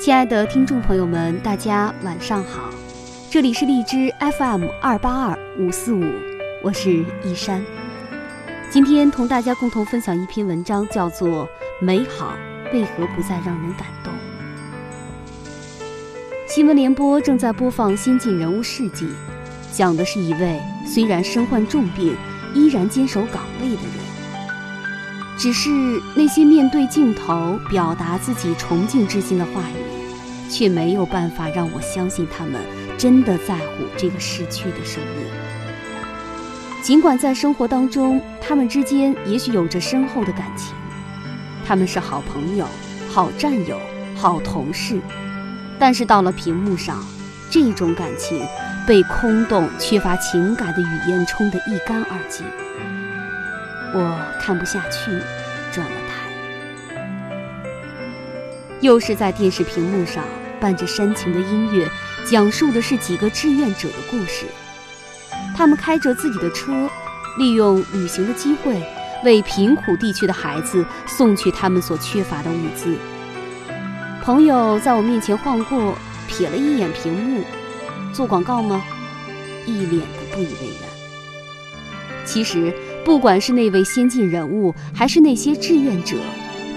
亲爱的听众朋友们，大家晚上好，这里是荔枝 FM 二八二五四五，我是一山。今天同大家共同分享一篇文章，叫做《美好为何不再让人感动》。新闻联播正在播放新晋人物事迹，讲的是一位虽然身患重病，依然坚守岗位的人。只是那些面对镜头表达自己崇敬之心的话语。却没有办法让我相信他们真的在乎这个逝去的生命。尽管在生活当中，他们之间也许有着深厚的感情，他们是好朋友、好战友、好同事，但是到了屏幕上，这种感情被空洞、缺乏情感的语言冲得一干二净。我看不下去，转了台。又是在电视屏幕上。伴着煽情的音乐，讲述的是几个志愿者的故事。他们开着自己的车，利用旅行的机会，为贫苦地区的孩子送去他们所缺乏的物资。朋友在我面前晃过，瞥了一眼屏幕，做广告吗？一脸的不以为然。其实，不管是那位先进人物，还是那些志愿者，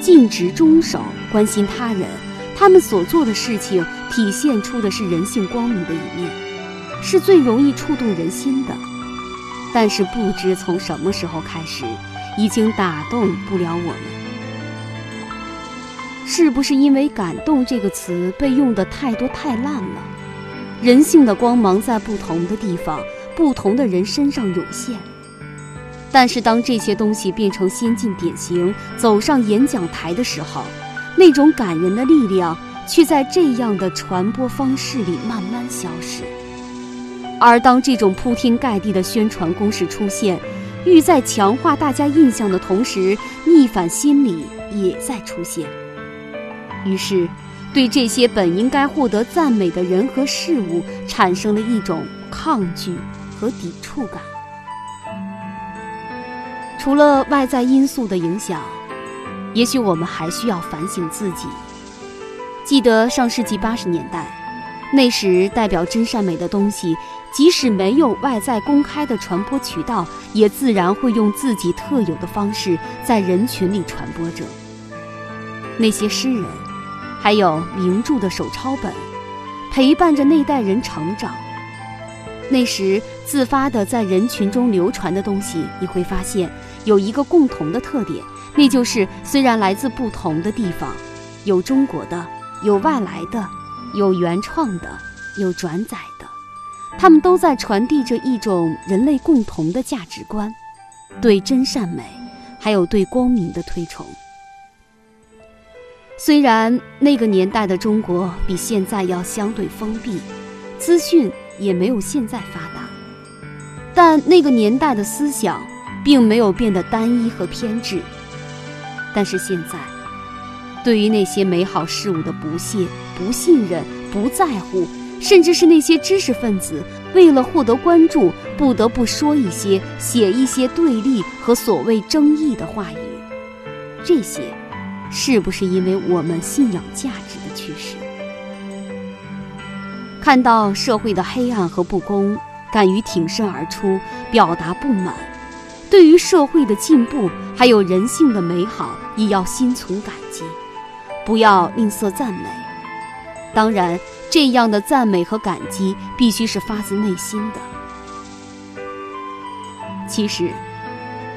尽职忠守，关心他人。他们所做的事情体现出的是人性光明的一面，是最容易触动人心的。但是不知从什么时候开始，已经打动不了我们。是不是因为“感动”这个词被用的太多太烂了？人性的光芒在不同的地方、不同的人身上涌现。但是当这些东西变成先进典型，走上演讲台的时候，那种感人的力量，却在这样的传播方式里慢慢消失。而当这种铺天盖地的宣传攻势出现，欲在强化大家印象的同时，逆反心理也在出现。于是，对这些本应该获得赞美的人和事物，产生了一种抗拒和抵触感。除了外在因素的影响。也许我们还需要反省自己。记得上世纪八十年代，那时代表真善美的东西，即使没有外在公开的传播渠道，也自然会用自己特有的方式在人群里传播着。那些诗人，还有名著的手抄本，陪伴着那代人成长。那时自发的在人群中流传的东西，你会发现有一个共同的特点。那就是，虽然来自不同的地方，有中国的，有外来的，有原创的，有转载的，他们都在传递着一种人类共同的价值观，对真善美，还有对光明的推崇。虽然那个年代的中国比现在要相对封闭，资讯也没有现在发达，但那个年代的思想并没有变得单一和偏执。但是现在，对于那些美好事物的不屑、不信任、不在乎，甚至是那些知识分子为了获得关注，不得不说一些、写一些对立和所谓争议的话语，这些，是不是因为我们信仰价值的趋势？看到社会的黑暗和不公，敢于挺身而出，表达不满。对于社会的进步，还有人性的美好，也要心存感激，不要吝啬赞美。当然，这样的赞美和感激必须是发自内心的。其实，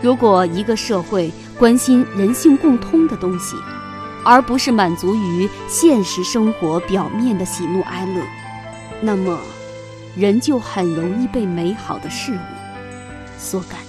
如果一个社会关心人性共通的东西，而不是满足于现实生活表面的喜怒哀乐，那么，人就很容易被美好的事物所感。